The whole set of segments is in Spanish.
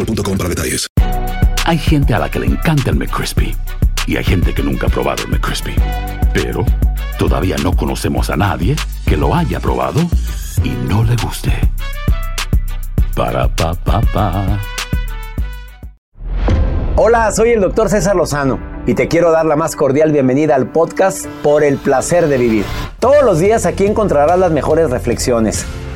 boostmobile.com para detalles. Hay gente a la que le encanta el McCrispy y hay gente que nunca ha probado el McCrispy. Pero todavía no conocemos a nadie que lo haya probado y no le guste. Para pa pa pa. Hola, soy el doctor César Lozano y te quiero dar la más cordial bienvenida al podcast Por el placer de vivir. Todos los días aquí encontrarás las mejores reflexiones,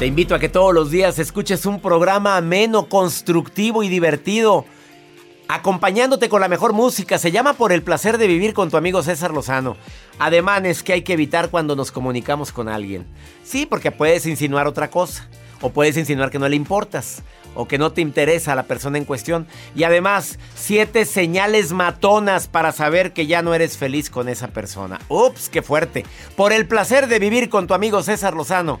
Te invito a que todos los días escuches un programa ameno, constructivo y divertido, acompañándote con la mejor música. Se llama Por el placer de vivir con tu amigo César Lozano. Ademanes que hay que evitar cuando nos comunicamos con alguien. Sí, porque puedes insinuar otra cosa. O puedes insinuar que no le importas. O que no te interesa a la persona en cuestión. Y además, siete señales matonas para saber que ya no eres feliz con esa persona. Ups, qué fuerte. Por el placer de vivir con tu amigo César Lozano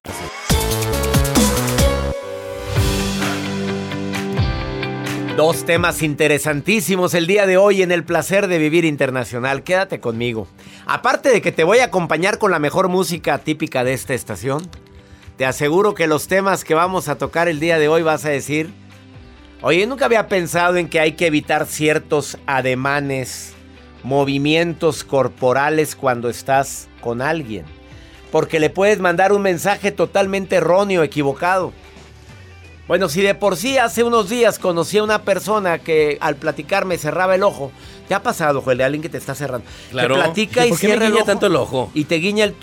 Dos temas interesantísimos el día de hoy en el placer de vivir internacional. Quédate conmigo. Aparte de que te voy a acompañar con la mejor música típica de esta estación, te aseguro que los temas que vamos a tocar el día de hoy vas a decir, oye, nunca había pensado en que hay que evitar ciertos ademanes, movimientos corporales cuando estás con alguien, porque le puedes mandar un mensaje totalmente erróneo, equivocado. Bueno, si de por sí hace unos días conocí a una persona que al platicar me cerraba el ojo. ¿Te ha pasado, Joel, de alguien que te está cerrando? Claro. Te platica y ¿Por qué me cierra el guiña ojo tanto el ojo? Y te guiña el...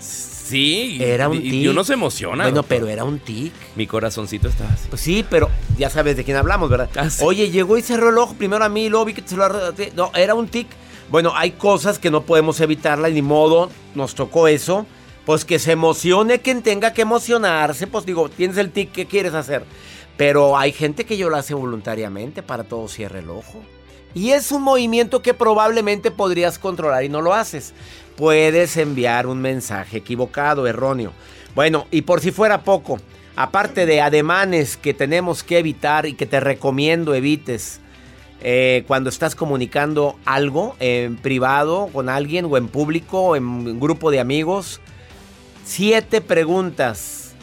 Sí. Era un y- tic. Y uno se emociona. Bueno, doctor. pero era un tic. Mi corazoncito está así. Pues sí, pero ya sabes de quién hablamos, ¿verdad? Ah, sí. Oye, llegó y cerró el ojo primero a mí y luego vi que se lo... No, era un tic. Bueno, hay cosas que no podemos evitarlas, ni modo, nos tocó eso. Pues que se emocione quien tenga que emocionarse. Pues digo, tienes el tic, ¿qué quieres hacer? Pero hay gente que yo lo hace voluntariamente para todo cierre el ojo. Y es un movimiento que probablemente podrías controlar y no lo haces. Puedes enviar un mensaje equivocado, erróneo. Bueno, y por si fuera poco, aparte de ademanes que tenemos que evitar y que te recomiendo evites eh, cuando estás comunicando algo en privado con alguien o en público en un grupo de amigos, siete preguntas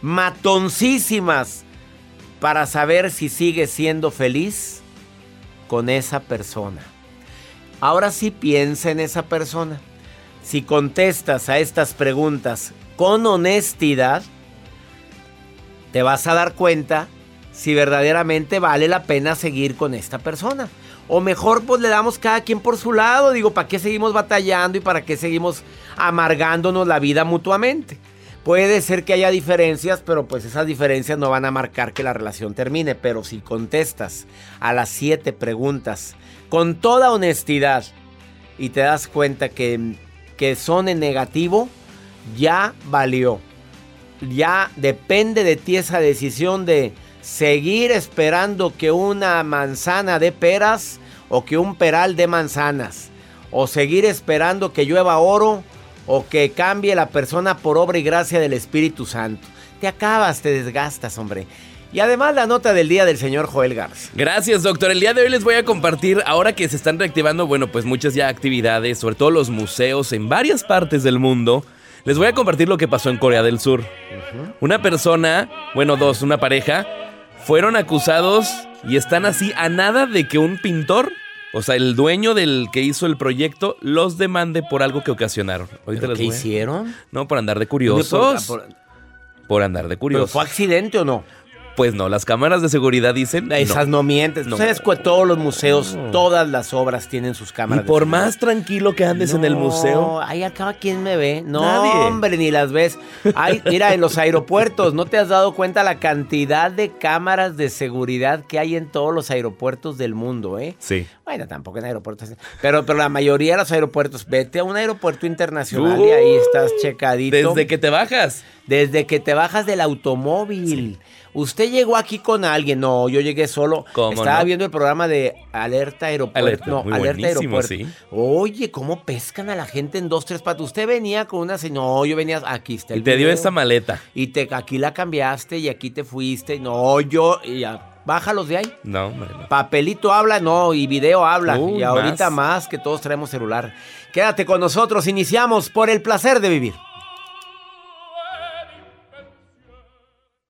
matoncísimas para saber si sigues siendo feliz con esa persona. Ahora sí piensa en esa persona. Si contestas a estas preguntas con honestidad, te vas a dar cuenta si verdaderamente vale la pena seguir con esta persona. O mejor, pues le damos cada quien por su lado. Digo, ¿para qué seguimos batallando y para qué seguimos amargándonos la vida mutuamente? Puede ser que haya diferencias, pero pues esas diferencias no van a marcar que la relación termine. Pero si contestas a las siete preguntas con toda honestidad y te das cuenta que, que son en negativo, ya valió. Ya depende de ti esa decisión de seguir esperando que una manzana dé peras o que un peral dé manzanas. O seguir esperando que llueva oro o que cambie la persona por obra y gracia del Espíritu Santo. Te acabas, te desgastas, hombre. Y además la nota del día del señor Joel Garza. Gracias, doctor. El día de hoy les voy a compartir, ahora que se están reactivando, bueno, pues muchas ya actividades, sobre todo los museos en varias partes del mundo. Les voy a compartir lo que pasó en Corea del Sur. Una persona, bueno, dos, una pareja, fueron acusados y están así a nada de que un pintor, o sea, el dueño del que hizo el proyecto, los demande por algo que ocasionaron. Ahorita ¿Pero les ¿Qué voy a- hicieron? No, por andar de curiosos. Por- Por andar de ¿Pero curiosos. fue accidente o no? Pues no, las cámaras de seguridad dicen. Esas no, mientes. No. Sabes que todos los museos, todas las obras tienen sus Y cámaras. de por más tranquilo que andes en el No, museo. Ahí acaba quien me ve. No, Nadie. hombre, ni las ves. Ay, mira, en los aeropuertos, ¿no te has dado cuenta la cantidad de cámaras de seguridad que hay en todos los aeropuertos del mundo, eh? Sí. Bueno, tampoco en aeropuertos. Pero, pero la mayoría de los aeropuertos, vete a un aeropuerto internacional y ahí estás checadito. Desde que te bajas. Desde que te bajas del automóvil. Usted llegó aquí con alguien. No, yo llegué solo. ¿Cómo Estaba no? viendo el programa de Alerta Aeropuerto. Alerta, no, muy Alerta Aeropuerto. sí. Oye, ¿cómo pescan a la gente en dos, tres patas? Usted venía con una señora. No, yo venía. Aquí está el Y te dio esta maleta. Y te, aquí la cambiaste y aquí te fuiste. No, yo. Y ya, bájalos de ahí. No, hombre, no. Papelito habla, no, y video habla. Y ahorita más. más. que todos traemos celular. Quédate con nosotros, iniciamos por el placer de vivir.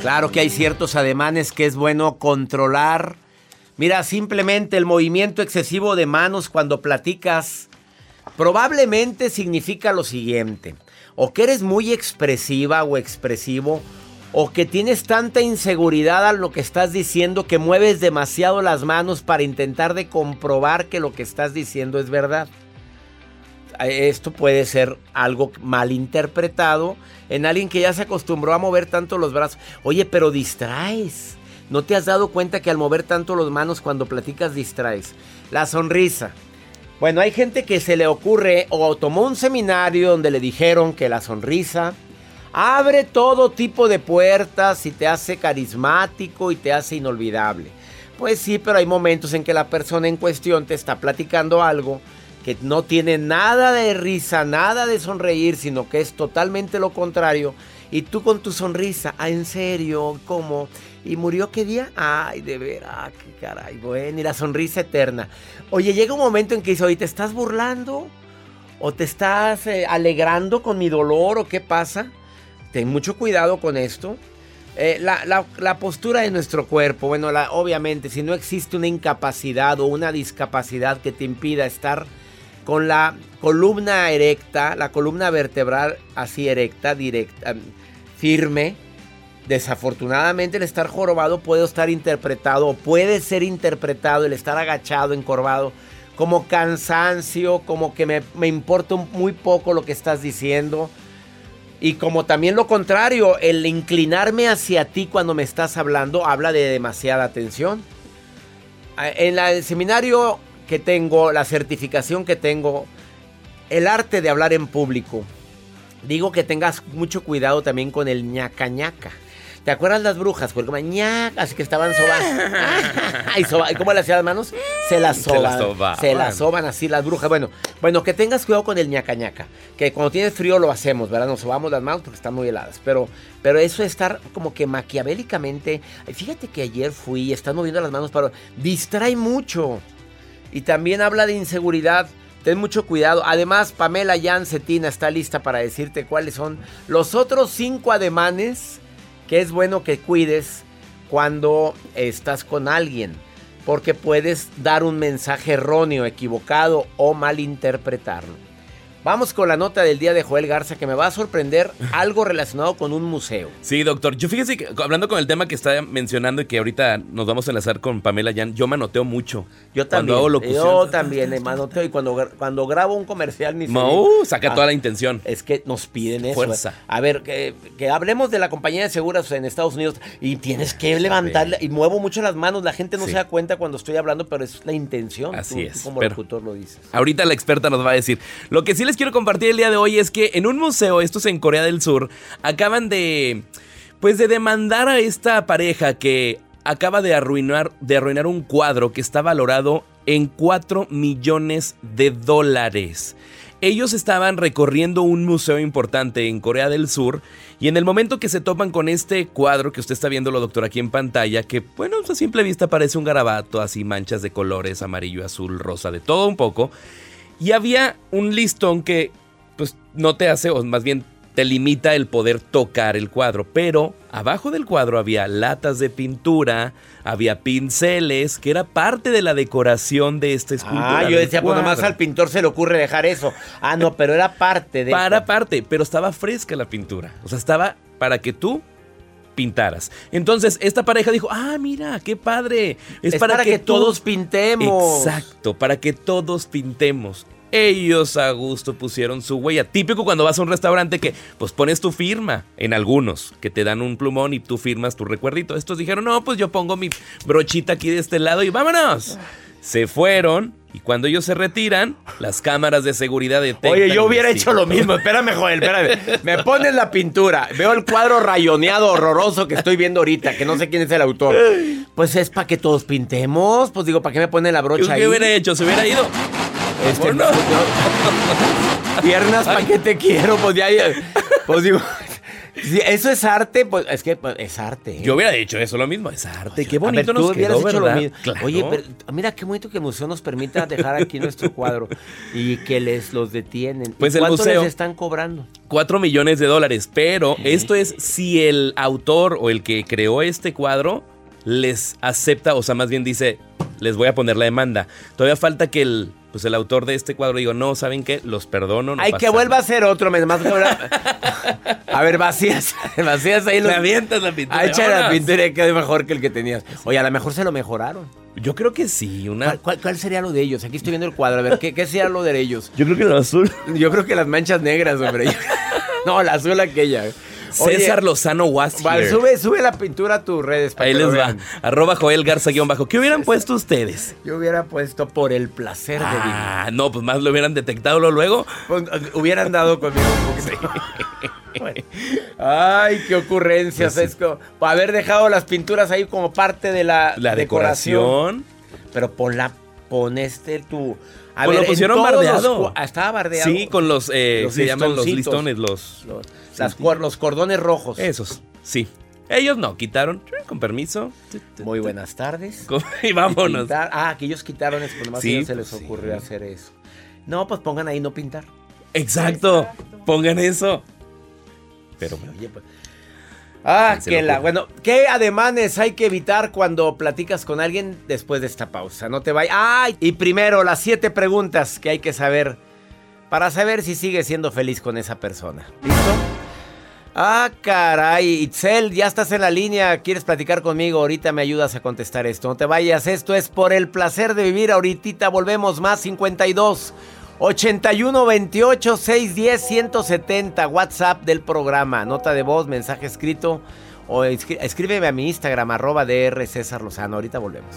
Claro que hay ciertos ademanes que es bueno controlar. Mira, simplemente el movimiento excesivo de manos cuando platicas probablemente significa lo siguiente. O que eres muy expresiva o expresivo, o que tienes tanta inseguridad a lo que estás diciendo que mueves demasiado las manos para intentar de comprobar que lo que estás diciendo es verdad. Esto puede ser algo mal interpretado en alguien que ya se acostumbró a mover tanto los brazos. Oye, pero distraes. ¿No te has dado cuenta que al mover tanto las manos cuando platicas distraes? La sonrisa. Bueno, hay gente que se le ocurre o tomó un seminario donde le dijeron que la sonrisa abre todo tipo de puertas y te hace carismático y te hace inolvidable. Pues sí, pero hay momentos en que la persona en cuestión te está platicando algo no tiene nada de risa, nada de sonreír, sino que es totalmente lo contrario. Y tú con tu sonrisa, ah, en serio, ¿cómo? ¿Y murió qué día? Ay, de veras, ah, qué caray, bueno, y la sonrisa eterna. Oye, llega un momento en que dice, oye, ¿te estás burlando? ¿O te estás eh, alegrando con mi dolor? ¿O qué pasa? Ten mucho cuidado con esto. Eh, la, postura de nuestro cuerpo, bueno, obviamente, si no existe una incapacidad o una discapacidad que te impida estar con la columna erecta, la columna vertebral así erecta, directa, firme. Desafortunadamente el estar jorobado puede estar interpretado puede ser interpretado el estar agachado, encorvado, como cansancio, como que me, me importa muy poco lo que estás diciendo. Y como también lo contrario, el inclinarme hacia ti cuando me estás hablando habla de demasiada atención. En el seminario que tengo, la certificación que tengo, el arte de hablar en público. Digo que tengas mucho cuidado también con el ñaca ñaca. ¿Te acuerdas las brujas? Porque ñaca, así que estaban sobando. ¿Y cómo le hacían las manos? Se las soban. Se las soban, así las brujas. Bueno, bueno, que tengas cuidado con el ñaca ñaca. Que cuando tienes frío lo hacemos, ¿verdad? Nos sobamos las manos porque están muy heladas. Pero, pero eso es estar como que maquiavélicamente. Fíjate que ayer fui están moviendo las manos para. Distrae mucho. Y también habla de inseguridad. Ten mucho cuidado. Además, Pamela Jancetina está lista para decirte cuáles son los otros cinco ademanes que es bueno que cuides cuando estás con alguien. Porque puedes dar un mensaje erróneo, equivocado o malinterpretarlo. Vamos con la nota del día de Joel Garza que me va a sorprender algo relacionado con un museo. Sí, doctor. Yo fíjese que hablando con el tema que está mencionando y que ahorita nos vamos a enlazar con Pamela Jan, yo manoteo mucho. Yo también. Cuando hago locución. Yo también eh, manoteo y cuando, cuando grabo un comercial ni sé- uh, saca Ah, toda la intención. Es que nos piden eso. Fuerza. A ver, que, que hablemos de la compañía de seguros en Estados Unidos y tienes que levantarla y muevo mucho las manos. La gente no Sí. se da cuenta cuando estoy hablando, pero es la intención. Así Tú- es, tú como pero- locutor lo dices. Ahorita la experta nos va a decir. Lo que sí les quiero compartir el día de hoy es que en un museo, esto es en Corea del Sur, acaban de pues de demandar a esta pareja que acaba de arruinar de arruinar un cuadro que está valorado en 4 millones de dólares. Ellos estaban recorriendo un museo importante en Corea del Sur y en el momento que se topan con este cuadro que usted está viendo, lo doctor, aquí en pantalla, que bueno, a simple vista parece un garabato, así manchas de colores, amarillo, azul, rosa, de todo un poco. Y había un listón que pues no te hace, o más bien te limita el poder tocar el cuadro, pero abajo del cuadro había latas de pintura, había pinceles, que era parte de la decoración de esta escultura. Ah, yo decía, pues nomás al pintor se le ocurre dejar eso. Ah, no, pero era parte de. Para parte, pero estaba fresca la pintura. O sea, estaba para que tú pintaras. Entonces, esta pareja dijo, ah, mira, qué padre. Es, Es para, para que, que tú- todos pintemos. Exacto, para que todos pintemos. Ellos a gusto pusieron su huella. Típico cuando vas a un restaurante que pues pones tu firma en algunos, que te dan un plumón y tú firmas tu recuerdito. Estos dijeron, no, pues yo pongo mi brochita aquí de este lado y vámonos. Se fueron y cuando ellos se retiran, las cámaras de seguridad detectan. Oye, yo hubiera hecho lo mismo. Espérame, Joel, espérame. Me pones la pintura. Veo el cuadro rayoneado horroroso que estoy viendo ahorita, que no sé quién es el autor. Pues es para que todos pintemos. Pues digo, ¿para qué me pone la brocha ahí? ¿Qué hubiera hecho? ¿Se hubiera ido? Este, ¿Cómo no? Piernas, ¿para qué te quiero? Pues ya- pues digo, si eso es arte, pues es que pues, es arte. ¿eh? Yo hubiera dicho eso lo mismo. Es arte. Qué A ver, bonito tú nos hubieras quedó, hecho ¿verdad? lo mismo. Claro. Oye, pero mira qué bonito que el museo nos permita dejar aquí nuestro cuadro y que les los detienen. Pues ¿Y el ¿Cuánto museo- les están cobrando? 4 millones de dólares. Pero esto es si el autor o el que creó este cuadro les acepta, o sea, más bien dice, les voy a poner la demanda. Todavía falta que el, pues el autor de este cuadro diga, no, ¿saben qué? Los perdono. No Ay, que vuelva a ser otro, me más A ver, vacías, vacías ahí los... Le avientas la pintura. Ah, echa la pintura y quedó mejor que el que tenías. Oye, a lo mejor se lo mejoraron. Yo creo que sí, una... ¿Cuál, cuál- cuál sería lo de ellos? Aquí estoy viendo el cuadro. A ver, ¿qué, qué sería lo de ellos? Yo creo que el azul. Yo creo que las manchas negras, hombre. No, la azul aquella. César Lozano was Val, here. sube, sube la pintura a tus redes. para Ahí les va. Arroba Joel Garza guion bajo. ¿Qué hubieran puesto ustedes? Yo hubiera puesto por el placer de vivir. Ah, no, pues más lo hubieran detectado luego. Pues, hubieran dado conmigo un poquito. Bueno. Ay, qué ocurrencias. Pues. Es haber dejado las pinturas ahí como parte de la, La decoración. Pero pon la, pon este tu. A Pues lo pusieron bardeado. los ah, estaba bardeado. Sí, con los, eh, Los se llaman los listones, los... Los, las los cordones rojos. Esos, sí. Ellos no, quitaron, con permiso. Muy buenas tardes. Y vámonos. Pintar- Ah, que ellos quitaron pues nomás Sí, se les pues sí. ocurrió hacer eso. No, pues pongan ahí no pintar. Exacto. Pongan eso. Pero Oye, pues. Ah, que la. Bueno, ¿qué ademanes hay que evitar cuando platicas con alguien después de esta pausa? No te vayas. ¡Ay! Y primero, las siete preguntas que hay que saber para saber si sigues siendo feliz con esa persona. ¿Listo? Ah, caray. Itzel, ya estás en la línea. ¿Quieres platicar conmigo? Ahorita me ayudas a contestar esto. No te vayas. Esto es por el placer de vivir. Ahorita volvemos más 52 81 28 610 170. WhatsApp del programa. Nota de voz, mensaje escrito. O escríbeme a mi Instagram, arroba DR César Lozano. Ahorita volvemos.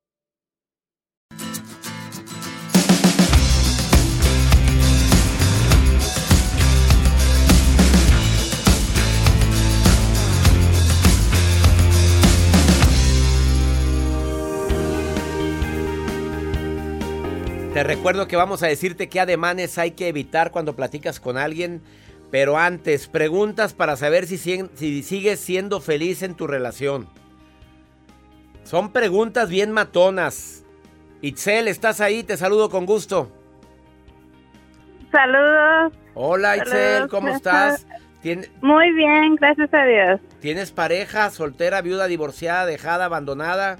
Te recuerdo que vamos a decirte qué ademanes hay que evitar cuando platicas con alguien. Pero antes, preguntas para saber si, si, si sigues siendo feliz en tu relación. Son preguntas bien matonas. Itzel, ¿estás ahí? Te saludo con gusto. Saludos. Hola Itzel, Saludos. ¿cómo estás? ¿Tien- Muy bien, gracias a Dios. ¿Tienes pareja, soltera, viuda, divorciada, dejada, abandonada?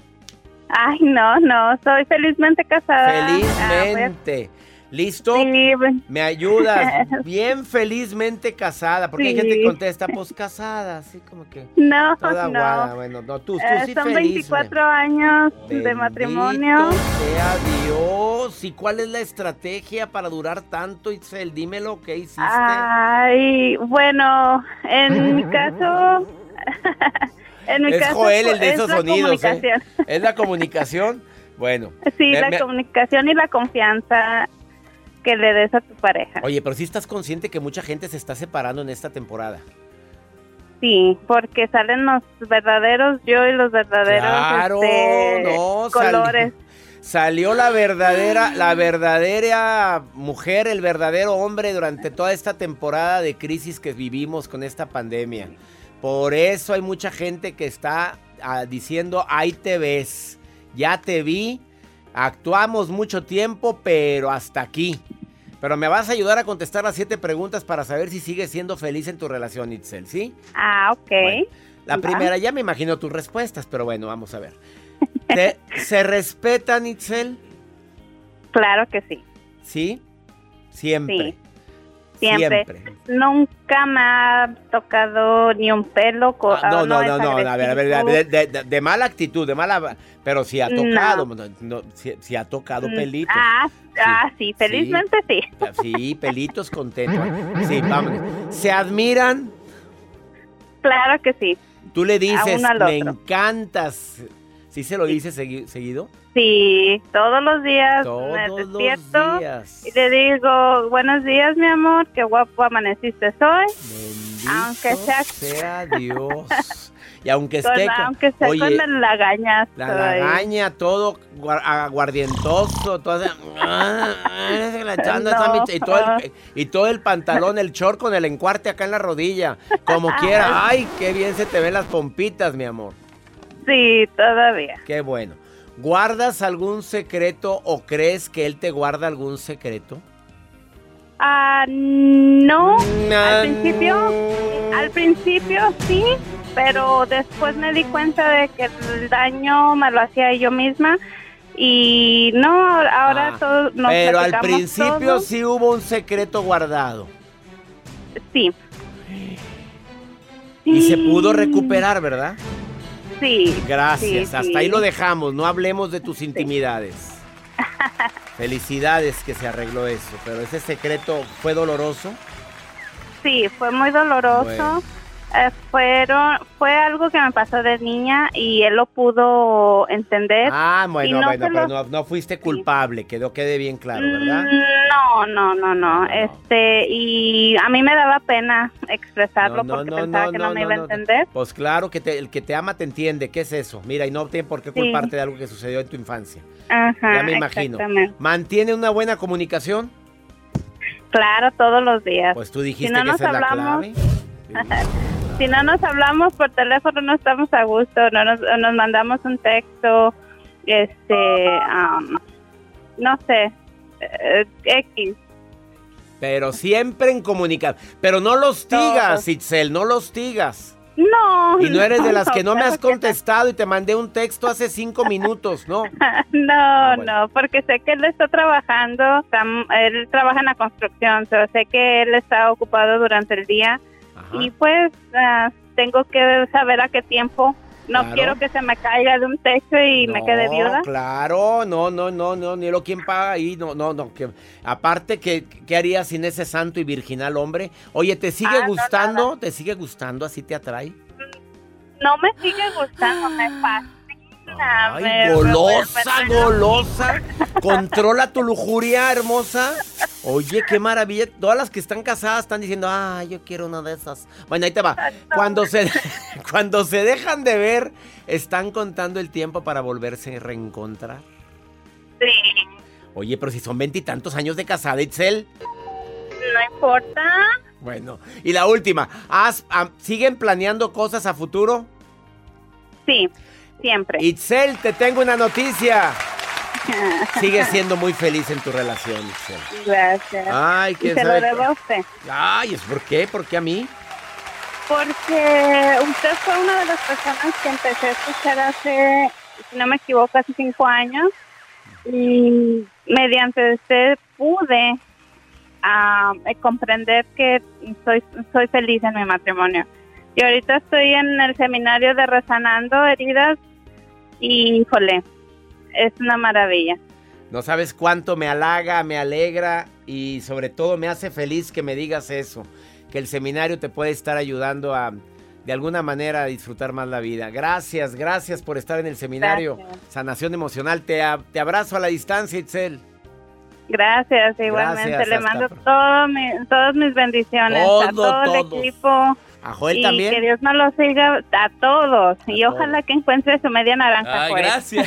Ay, no, no, soy felizmente casada. Ah, pues, Felizmente. ¿Listo? Sí, bueno. Me ayudas. Bien felizmente casada. Porque hay gente que Sí. contesta, pues casada, así como que. no, Toda no. aguada. Bueno, no, tú, tú Eh, sí son feliz. 24 años de Bendito matrimonio. sea Dios. ¿Y cuál es la estrategia para durar tanto, Itzel? Dímelo, ¿qué hiciste? Ay, bueno, en mi caso. en mi es caso. Joel el de es esos la sonidos, ¿eh? ¿Es la comunicación? Bueno. Sí, Me- la me- comunicación y la confianza que le des a tu pareja. Oye, pero sí estás consciente que mucha gente se está separando en esta temporada. Sí, porque salen los verdaderos yo y los verdaderos Claro, este, no, sal- colores. Salió la verdadera, la verdadera mujer, el verdadero hombre durante toda esta temporada de crisis que vivimos con esta pandemia. Por eso hay mucha gente que está ah, diciendo, ahí te ves, ya te vi, actuamos mucho tiempo, pero hasta aquí. Pero me vas a ayudar a contestar las siete preguntas para saber si sigues siendo feliz en tu relación, Itzel, ¿sí? Ah, ok. La Va. primera, ya me imagino tus respuestas, pero bueno, vamos a ver. ¿Te- ¿Se respetan, Itzel? Claro que sí. ¿Sí? Siempre. Sí, siempre. Nunca me ha tocado ni un pelo. co- Ah, no, no, es no, no, a ver, a ver, a ver, de, de- de mala actitud, de mala... Pero si ha tocado, no, no, si, si ha tocado Mm, pelitos. Ah, ah, sí, felizmente sí. Sí, pelitos contentos. Sí, vámonos. ¿Se admiran? Claro que sí. Tú le dices, me otro". encantas. ¿Sí se lo segui- seguido? Sí, todos los días Todos me los despierto días. y le digo, buenos días, mi amor, qué guapo amaneciste hoy. aunque sea, sea Dios. Y aunque esté con, aunque sea oye, con la lagaña. la lagaña, todo guar- aguardientoso, todo ah, ah, No. y, todo el, y todo el pantalón, el short con el encuarte acá en la rodilla, como quiera. Ay, qué bien se te ven las pompitas, mi amor. Sí, todavía. Qué bueno. ¿Guardas algún secreto o crees que él te guarda algún secreto? Ah, no, Mm, al principio, al principio sí, pero después me di cuenta de que el daño me lo hacía yo misma y no, ahora todo nos Ah, Pero al principio todo. sí hubo un secreto guardado. Sí. Y se pudo recuperar, ¿verdad? Sí. Gracias. sí, Hasta sí. ahí lo dejamos. No hablemos de tus intimidades. Felicidades que se arregló eso, pero ese secreto fue doloroso. Sí, fue muy doloroso. Bueno. Eh, fueron, fue algo que me pasó de niña y él lo pudo entender. Ah, bueno, no bueno, pero lo- no, no fuiste culpable, quedó quede bien claro, ¿verdad? Mm, No, no, no, no. Este, y a mí me daba pena expresarlo porque pensaba que no, me iba a entender. Pues claro que te- el que te ama te entiende, ¿qué es eso? Mira, y no tiene por qué Sí. culparte de algo que sucedió en tu infancia. Ajá, ya me imagino. ¿Mantiene una buena comunicación? Claro, todos los días. Pues tú dijiste si no que esa es la hablamos, clave. si no nos hablamos por teléfono no estamos a gusto, no nos, nos mandamos un texto, este, am, no sé, eh, X. Pero siempre en comunicar. Pero no los tigas, Itzel, no los tigas. No. Y no eres de las que no me has contestado y te mandé un texto hace cinco minutos, ¿no? No, Ah, no, porque sé que él está trabajando, él trabaja en la construcción, sé que él está ocupado durante el día y pues ah, tengo que saber a qué tiempo. No Claro. quiero que se me caiga de un techo y me quede No, viuda. Claro, no, no, no, no, ni lo quien paga ahí, no, no, no. Que, aparte, que, ¿qué harías sin ese santo y virginal hombre? Oye, ¿te sigue Ah, no, gustando? ¿Te sigue gustando? ¿Así te atrae? No me sigue gustando, me fascina. Ay, golosa, golosa. Controla tu lujuria, hermosa. Oye, qué maravilla. Todas las que están casadas están diciendo, ah, yo quiero una de esas. Bueno, ahí te va. Cuando se, cuando se dejan de ver, están contando el tiempo para volverse a reencontrar. Sí, Oye, pero si son veintitantos años de casada, Itzel. no importa. Bueno, y la última, ¿has- am- ¿siguen planeando cosas a futuro? Sí, siempre. Itzel, te tengo una noticia. Sigues siendo muy feliz en tu relación. Gracias. Ay, y quién se lo debo a usted. Ay, ¿es por qué? ¿Por qué a mí? Porque usted fue una de las personas que empecé a escuchar hace, si no me equivoco, hace cinco años. Y mediante usted pude ah, eh, comprender que soy, soy feliz en mi matrimonio. Y ahorita estoy en el seminario de Resanando Heridas y, híjole, es una maravilla. No sabes cuánto me halaga, me alegra y sobre todo me hace feliz que me digas eso, que el seminario te puede estar ayudando a de alguna manera a disfrutar más la vida. Gracias, gracias por estar en el seminario. Sanación emocional, te, a- te abrazo a la distancia, Itzel. Gracias, igualmente. Gracias, Le mando pronto. todo mi- todas mis bendiciones a Todo, todo el equipo. ¿A Joel y también? que Dios nos lo siga a todos. y ojalá que encuentre su media naranja. Joel. Sí,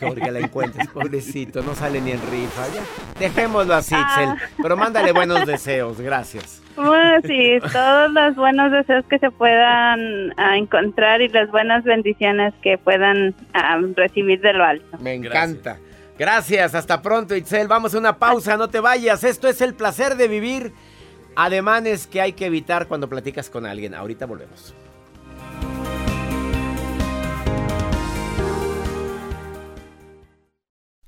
porque la encuentres, pobrecito, no sale ni en rifa. Ya, dejémoslo así, Ah. Itzel. Pero mándale buenos deseos, gracias. Bueno, sí, todos los buenos deseos que se puedan ah, encontrar y las buenas bendiciones que puedan ah, recibir de lo alto. Me encanta. Gracias, hasta pronto, Itzel. Vamos a una pausa, no te vayas. Esto es el placer de vivir. Ademanes que hay que evitar cuando platicas con alguien. Ahorita volvemos.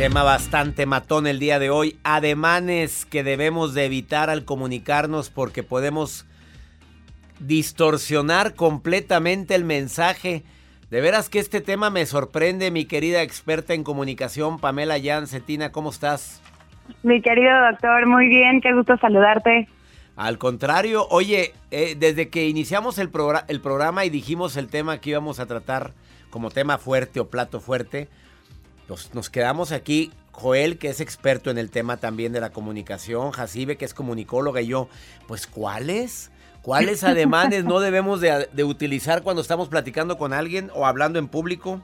Tema bastante matón el día de hoy. Ademanes que debemos de evitar al comunicarnos porque podemos distorsionar completamente el mensaje. De veras que este tema me sorprende, mi querida experta en comunicación, Pamela Jan Cetina, ¿cómo estás? Mi querido doctor, muy bien, qué gusto saludarte. Al contrario, oye, eh, desde que iniciamos el, progr- el programa y dijimos el tema que íbamos a tratar como tema fuerte o plato fuerte, nos, nos quedamos aquí, Joel, que es experto en el tema también de la comunicación, Jacibe, que es comunicóloga, y yo, pues ¿cuáles? ¿Cuáles ademanes no debemos de, utilizar cuando estamos platicando con alguien o hablando en público?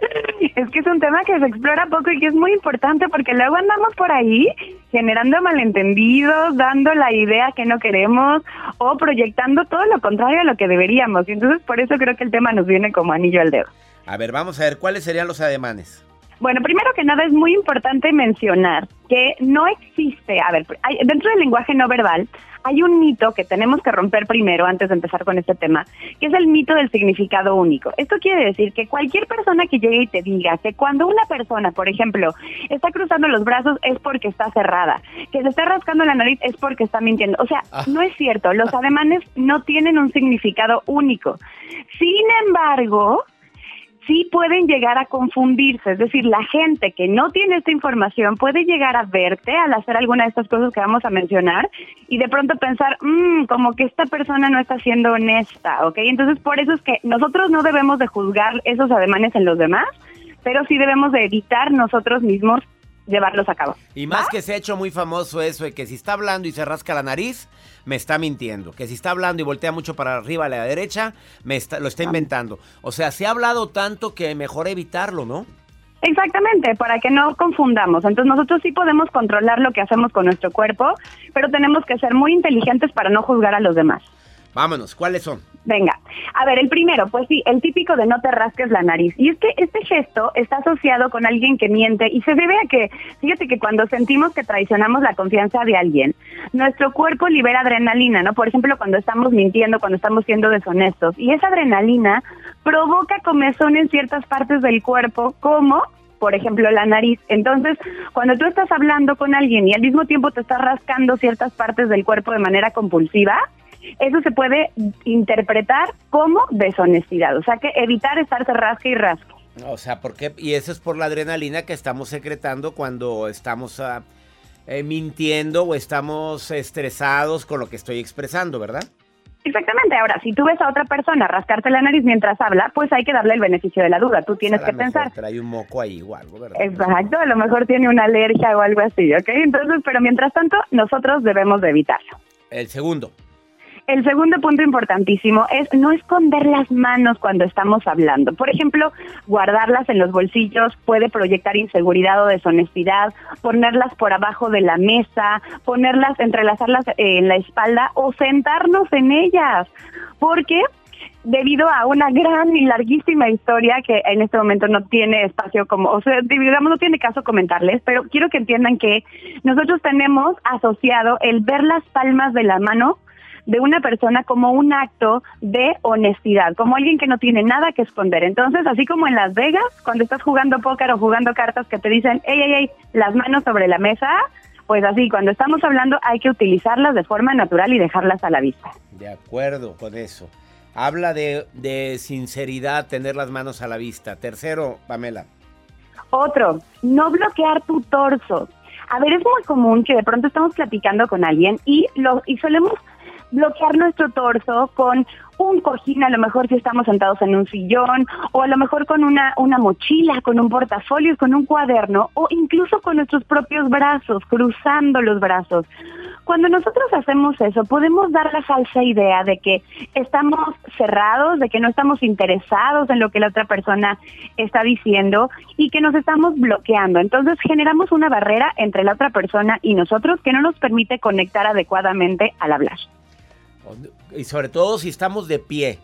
Es que es un tema que se explora poco y que es muy importante porque luego andamos por ahí generando malentendidos, dando la idea que no queremos o proyectando todo lo contrario a lo que deberíamos. Y entonces por eso creo que el tema nos viene como anillo al dedo. A ver, vamos a ver, ¿cuáles serían los ademanes? Bueno, primero que nada es muy importante mencionar que no existe, a ver, hay- dentro del lenguaje no verbal hay un mito que tenemos que romper primero antes de empezar con este tema, que es el mito del significado único. Esto quiere decir que cualquier persona que llegue y te diga que cuando una persona, por ejemplo, está cruzando los brazos es porque está cerrada, que se está rascando la nariz es porque está mintiendo. O sea, no es cierto, los ademanes no tienen un significado único. Sin embargo, sí pueden llegar a confundirse. Es decir, la gente que no tiene esta información puede llegar a verte al hacer alguna de estas cosas que vamos a mencionar y de pronto pensar, "Mm, como que esta persona no está siendo honesta, ¿ok? Entonces, por eso es que nosotros no debemos de juzgar esos ademanes en los demás, pero sí debemos de evitar nosotros mismos llevarlos a cabo. Y más que se ha hecho muy famoso eso de que si está hablando y se rasca la nariz, me está mintiendo. Que si está hablando y voltea mucho para arriba a la derecha, me está, lo está inventando. O sea, se ha hablado tanto que mejor evitarlo, ¿no? Exactamente, para que no confundamos. Entonces nosotros sí podemos controlar lo que hacemos con nuestro cuerpo, pero tenemos que ser muy inteligentes para no juzgar a los demás. Vámonos, ¿cuáles son? Venga, a ver, el primero, pues sí, el típico de no te rasques la nariz. Y es que este gesto está asociado con alguien que miente y se debe a que, fíjate que cuando sentimos que traicionamos la confianza de alguien, nuestro cuerpo libera adrenalina, ¿no? Por ejemplo, cuando estamos mintiendo, cuando estamos siendo deshonestos. Y esa adrenalina provoca comezón en ciertas partes del cuerpo, como por ejemplo, la nariz. Entonces, cuando tú estás hablando con alguien y al mismo tiempo te estás rascando ciertas partes del cuerpo de manera compulsiva, eso se puede interpretar como deshonestidad. O sea que evitar estarse rasque y rasque. O sea, ¿por qué? Y eso es por la adrenalina que estamos secretando cuando estamos ah, eh, mintiendo o estamos estresados con lo que estoy expresando, ¿verdad? Exactamente. Ahora, si tú ves a otra persona rascarte la nariz mientras habla, pues hay que darle el beneficio de la duda. Tú tienes que pensar. Trae un moco ahí o algo, ¿verdad? Exacto, a lo mejor tiene una alergia o algo así, ¿ok? Entonces, pero mientras tanto, nosotros debemos de evitarlo. El segundo. El segundo punto importantísimo es no esconder las manos cuando estamos hablando. Por ejemplo, guardarlas en los bolsillos puede proyectar inseguridad o deshonestidad, ponerlas por abajo de la mesa, ponerlas, entrelazarlas eh, en la espalda o sentarnos en ellas. Porque debido a una gran y larguísima historia que en este momento no tiene espacio como, o sea, digamos, no tiene caso comentarles, pero quiero que entiendan que nosotros tenemos asociado el ver las palmas de la mano de una persona como un acto de honestidad, como alguien que no tiene nada que esconder. Entonces, así como en Las Vegas, cuando estás jugando póker o jugando cartas que te dicen, hey, hey, hey, las manos sobre la mesa, pues así, cuando estamos hablando hay que utilizarlas de forma natural y dejarlas a la vista. De acuerdo con eso. Habla de, de sinceridad, tener las manos a la vista. Tercero, Pamela. Otro, no bloquear tu torso. A ver, es muy común que de pronto estamos platicando con alguien y, lo, y solemos bloquear nuestro torso con un cojín, a lo mejor si estamos sentados en un sillón, o a lo mejor con una, una mochila, con un portafolio, con un cuaderno, o incluso con nuestros propios brazos, cruzando los brazos. Cuando nosotros hacemos eso, podemos dar la falsa idea de que estamos cerrados, de que no estamos interesados en lo que la otra persona está diciendo y que nos estamos bloqueando. Entonces generamos una barrera entre la otra persona y nosotros que no nos permite conectar adecuadamente al hablar. Y sobre todo si estamos de pie,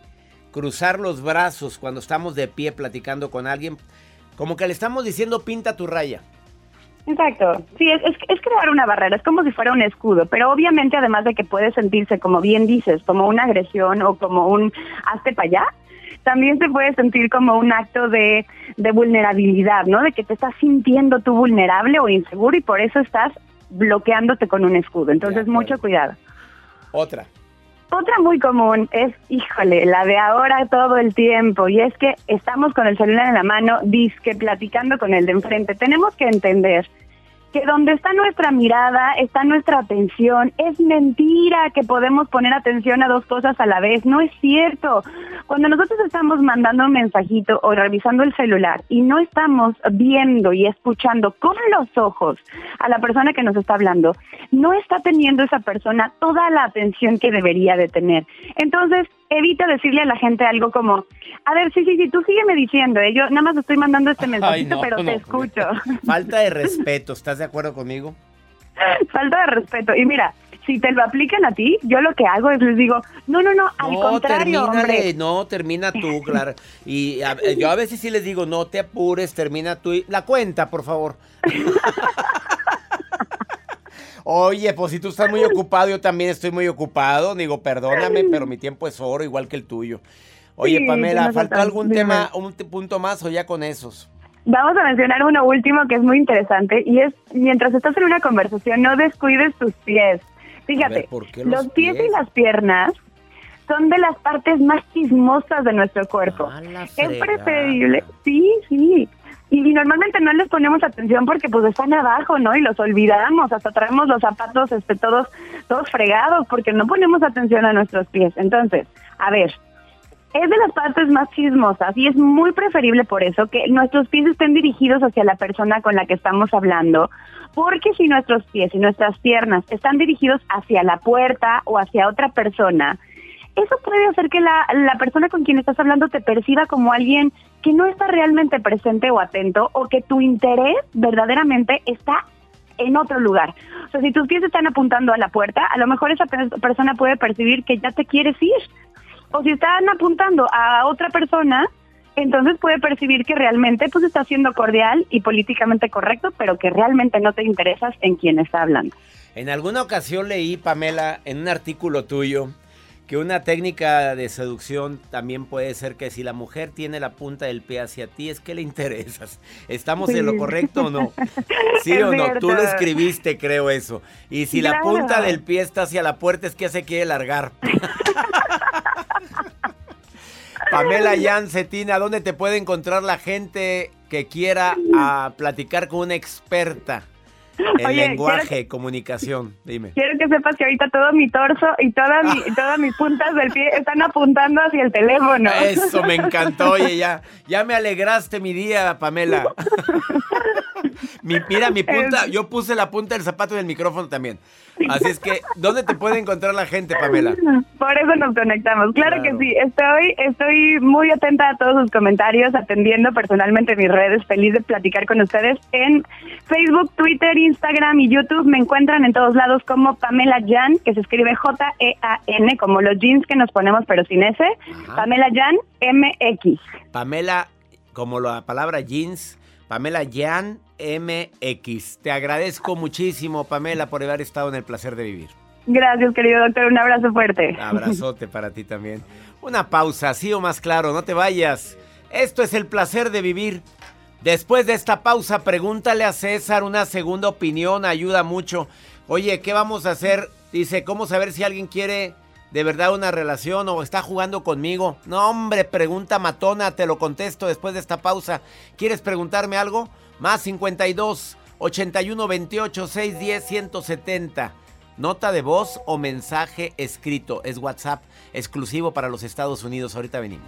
cruzar los brazos cuando estamos de pie platicando con alguien, como que le estamos diciendo pinta tu raya. Exacto, sí, es, es, crear una barrera, es como si fuera un escudo, pero obviamente además de que puede sentirse, como bien dices, como una agresión o como un hazte para allá, también se puede sentir como un acto de, de vulnerabilidad, ¿no? De que te estás sintiendo tú vulnerable o inseguro y por eso estás bloqueándote con un escudo. Entonces, mucho cuidado. Otra. Otra muy común es, híjole, la de ahora todo el tiempo, y es que estamos con el celular en la mano, disque platicando con el de enfrente. Tenemos que entender que donde está nuestra mirada, está nuestra atención. Es mentira que podemos poner atención a dos cosas a la vez, no es cierto. Cuando nosotros estamos mandando un mensajito o revisando el celular y no estamos viendo y escuchando con los ojos a la persona que nos está hablando, no está teniendo esa persona toda la atención que debería de tener. Entonces, evita decirle a la gente algo como, a ver, sí, sí, sí, tú sígueme diciendo, ¿eh? yo nada más estoy mandando este mensajito, pero te escucho. Falta de respeto, ¿estás de acuerdo conmigo? Falta de respeto. Y mira, si te lo aplican a ti, yo lo que hago es les digo, no, no, no, al contrario, hombre. No, termina tú, claro. Y yo a veces sí les digo, no te apures, termina tú. La cuenta, por favor. Oye, pues si tú estás muy ocupado, yo también estoy muy ocupado. Digo, perdóname, pero mi tiempo es oro, igual que el tuyo. Oye, Pamela, ¿faltó algún tema, un punto más o ya con esos? Vamos a mencionar uno último que es muy interesante y es, mientras estás en una conversación, no descuides tus pies. Fíjate, los, pies? y las piernas son de las partes más chismosas de nuestro cuerpo. Ah, es preferible, sí, sí. Y, normalmente no les ponemos atención porque pues están abajo, ¿no? Y los olvidamos, hasta traemos los zapatos este, todos, todos fregados porque no ponemos atención a nuestros pies. Entonces, a ver, es de las partes más chismosas y es muy preferible por eso que nuestros pies estén dirigidos hacia la persona con la que estamos hablando, porque si nuestros pies y nuestras piernas están dirigidos hacia la puerta o hacia otra persona, eso puede hacer que la, la persona con quien estás hablando te perciba como alguien que no está realmente presente o atento o que tu interés verdaderamente está en otro lugar. O sea, si tus pies están apuntando a la puerta, a lo mejor esa persona puede percibir que ya te quieres ir o si están apuntando a otra persona, entonces puede percibir que realmente pues está siendo cordial y políticamente correcto, pero que realmente no te interesas en quien está hablando. En alguna ocasión leí, Pamela, en un artículo tuyo, que una técnica de seducción también puede ser que si la mujer tiene la punta del pie hacia ti, es que le interesas. ¿Estamos en lo correcto o no? ¿Sí o no? Tú lo escribiste, creo eso. Y si la punta del pie está hacia la puerta, es que se quiere largar. Pamela Jan Cetina, ¿dónde te puede encontrar la gente que quiera a platicar con una experta? El lenguaje, comunicación, dime. Quiero que sepas que ahorita todo mi torso y todas, todas mis puntas del pie están apuntando hacia el teléfono. Eso me encantó, oye, ya, ya me alegraste mi día, Pamela. mira, mi punta, yo puse la punta del zapato del micrófono también. Así es que, ¿dónde te puede encontrar la gente, Pamela? Por eso nos conectamos. Claro, que sí. Estoy, estoy muy atenta a todos sus comentarios, atendiendo personalmente mis redes. Feliz de platicar con ustedes en Facebook, Twitter, Instagram y YouTube. Me encuentran en todos lados como Pamela Jan, que se escribe J-E-A-N, como los jeans que nos ponemos, pero sin S. Pamela Jan MX. Pamela, como la palabra jeans. Pamela Jan MX. Te agradezco muchísimo, Pamela, por haber estado en el placer de vivir. Gracias, querido doctor. Un abrazo fuerte. Abrazote para ti también. Una pausa, así o más claro, no te vayas. Esto es el placer de vivir. Después de esta pausa, pregúntale a César una segunda opinión, ayuda mucho. Oye, ¿qué vamos a hacer? Dice, ¿cómo saber si alguien quiere de verdad una relación o está jugando conmigo? No, hombre, pregunta matona, te lo contesto después de esta pausa. ¿Quieres preguntarme algo? Más 52 81 28 610 170. Nota de voz o mensaje escrito. Es WhatsApp exclusivo para los Estados Unidos. Ahorita venimos.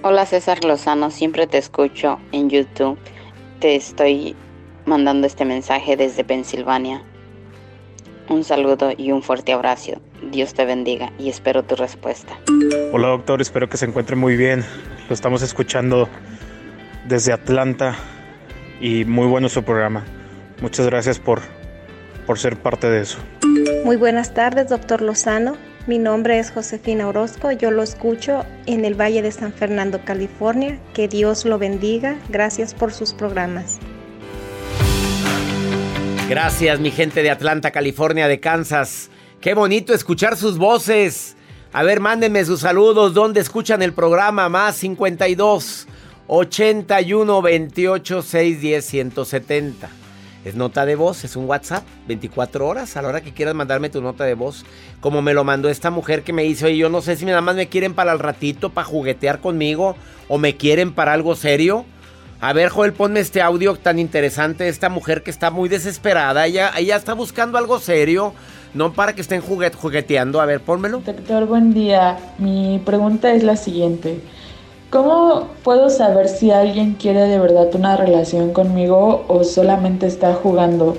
Hola César Lozano, siempre te escucho en YouTube. Te estoy mandando este mensaje desde Pensilvania. Un saludo y un fuerte abrazo. Dios te bendiga y espero tu respuesta. Hola doctor, espero que se encuentre muy bien. Lo estamos escuchando desde Atlanta y muy bueno su programa. Muchas gracias por, por ser parte de eso. Muy buenas tardes, doctor Lozano. Mi nombre es Josefina Orozco, yo lo escucho en el Valle de San Fernando, California. Que Dios lo bendiga. Gracias por sus programas. Gracias, mi gente de Atlanta, California, de Kansas. Qué bonito escuchar sus voces. A ver, mándenme sus saludos. ¿Dónde escuchan el programa? Más 52 81 28 610 170. Es nota de voz, es un WhatsApp, 24 horas, a la hora que quieras mandarme tu nota de voz. Como me lo mandó esta mujer que me dice, oye, yo no sé si nada más me quieren para el ratito, para juguetear conmigo, o me quieren para algo serio. A ver, Joel, ponme este audio tan interesante de esta mujer que está muy desesperada. Ella, está buscando algo serio, no para que estén jugueteando. A ver, pónmelo. Doctor, buen día. Mi pregunta es la siguiente. ¿Cómo puedo saber si alguien quiere de verdad una relación conmigo o solamente está jugando?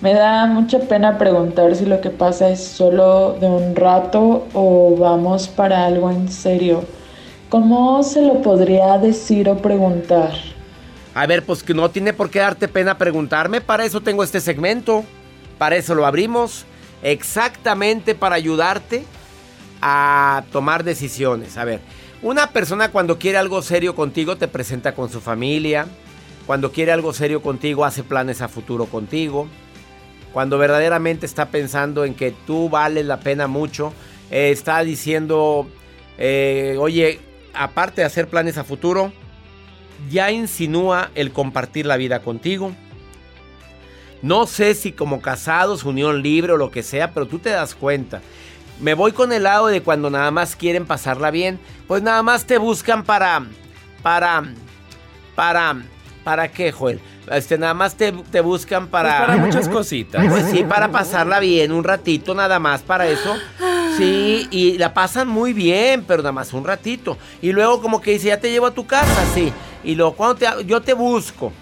Me da mucha pena preguntar si lo que pasa es solo de un rato o vamos para algo en serio. ¿Cómo se lo podría decir o preguntar? A ver, pues que no tiene por qué darte pena preguntarme. Para eso tengo este segmento. Para eso lo abrimos. Exactamente para ayudarte a tomar decisiones. A ver. Una persona cuando quiere algo serio contigo te presenta con su familia. Cuando quiere algo serio contigo hace planes a futuro contigo. Cuando verdaderamente está pensando en que tú vales la pena mucho. Eh, está diciendo, eh, oye, aparte de hacer planes a futuro, ya insinúa el compartir la vida contigo. No sé si como casados, unión libre o lo que sea, pero tú te das cuenta me voy con el lado de cuando nada más quieren pasarla bien. Pues nada más te buscan para. Para. Para. ¿Para qué, Joel? Este, nada más te, buscan para. Pues para muchas cositas. Pues sí, para pasarla bien un ratito, nada más para eso. Sí, y la pasan muy bien, pero nada más un ratito. Y luego como que dice, ya te llevo a tu casa, sí. Y luego cuando te, yo te busco.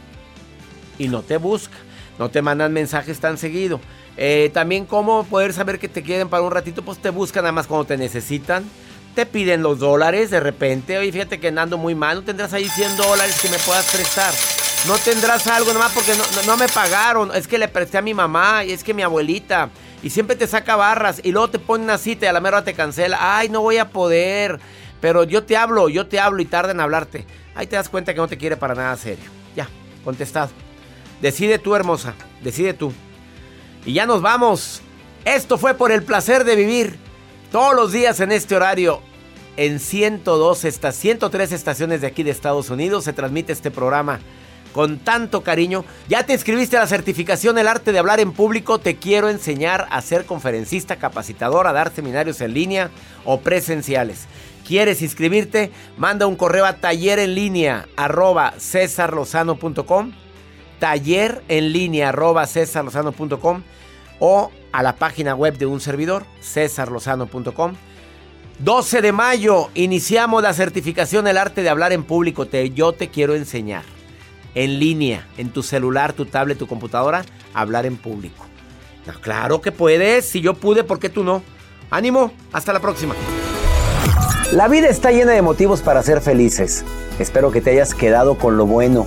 Y no te busca. No te mandan mensajes tan seguido. Eh, también cómo poder saber que te quieren para un ratito, pues te buscan nada más cuando te necesitan. Te piden los dólares de repente. Oye, fíjate que andando muy mal, no tendrás ahí 100 dólares que me puedas prestar. No tendrás algo nada más porque no, me pagaron. Es que le presté a mi mamá y es que mi abuelita. Y siempre te saca barras y luego te ponen una cita a la mera te cancela. Ay, no voy a poder. Pero yo te hablo, yo te hablo y tarda en hablarte. Ahí te das cuenta que no te quiere para nada serio. Ya, contestado. Decide tú, hermosa. Decide tú. Y ya nos vamos. Esto fue por el placer de vivir todos los días en este horario. En 102, estas 103 estaciones de aquí de Estados Unidos se transmite este programa con tanto cariño. Ya te inscribiste a la certificación El arte de hablar en público. Te quiero enseñar a ser conferencista, capacitador, a dar seminarios en línea o presenciales. ¿Quieres inscribirte? Manda un correo a taller en línea arroba cesarlozano.com taller en línea arroba cesarlozano.com o a la página web de un servidor, cesarlozano.com. 12 de mayo iniciamos la certificación El arte de hablar en público. Te, yo te quiero enseñar en línea, en tu celular, tu tablet, tu computadora, hablar en público. claro que puedes. Si yo pude, ¿por qué tú no? Ánimo, hasta la próxima. La vida está llena de motivos para ser felices. Espero que te hayas quedado con lo bueno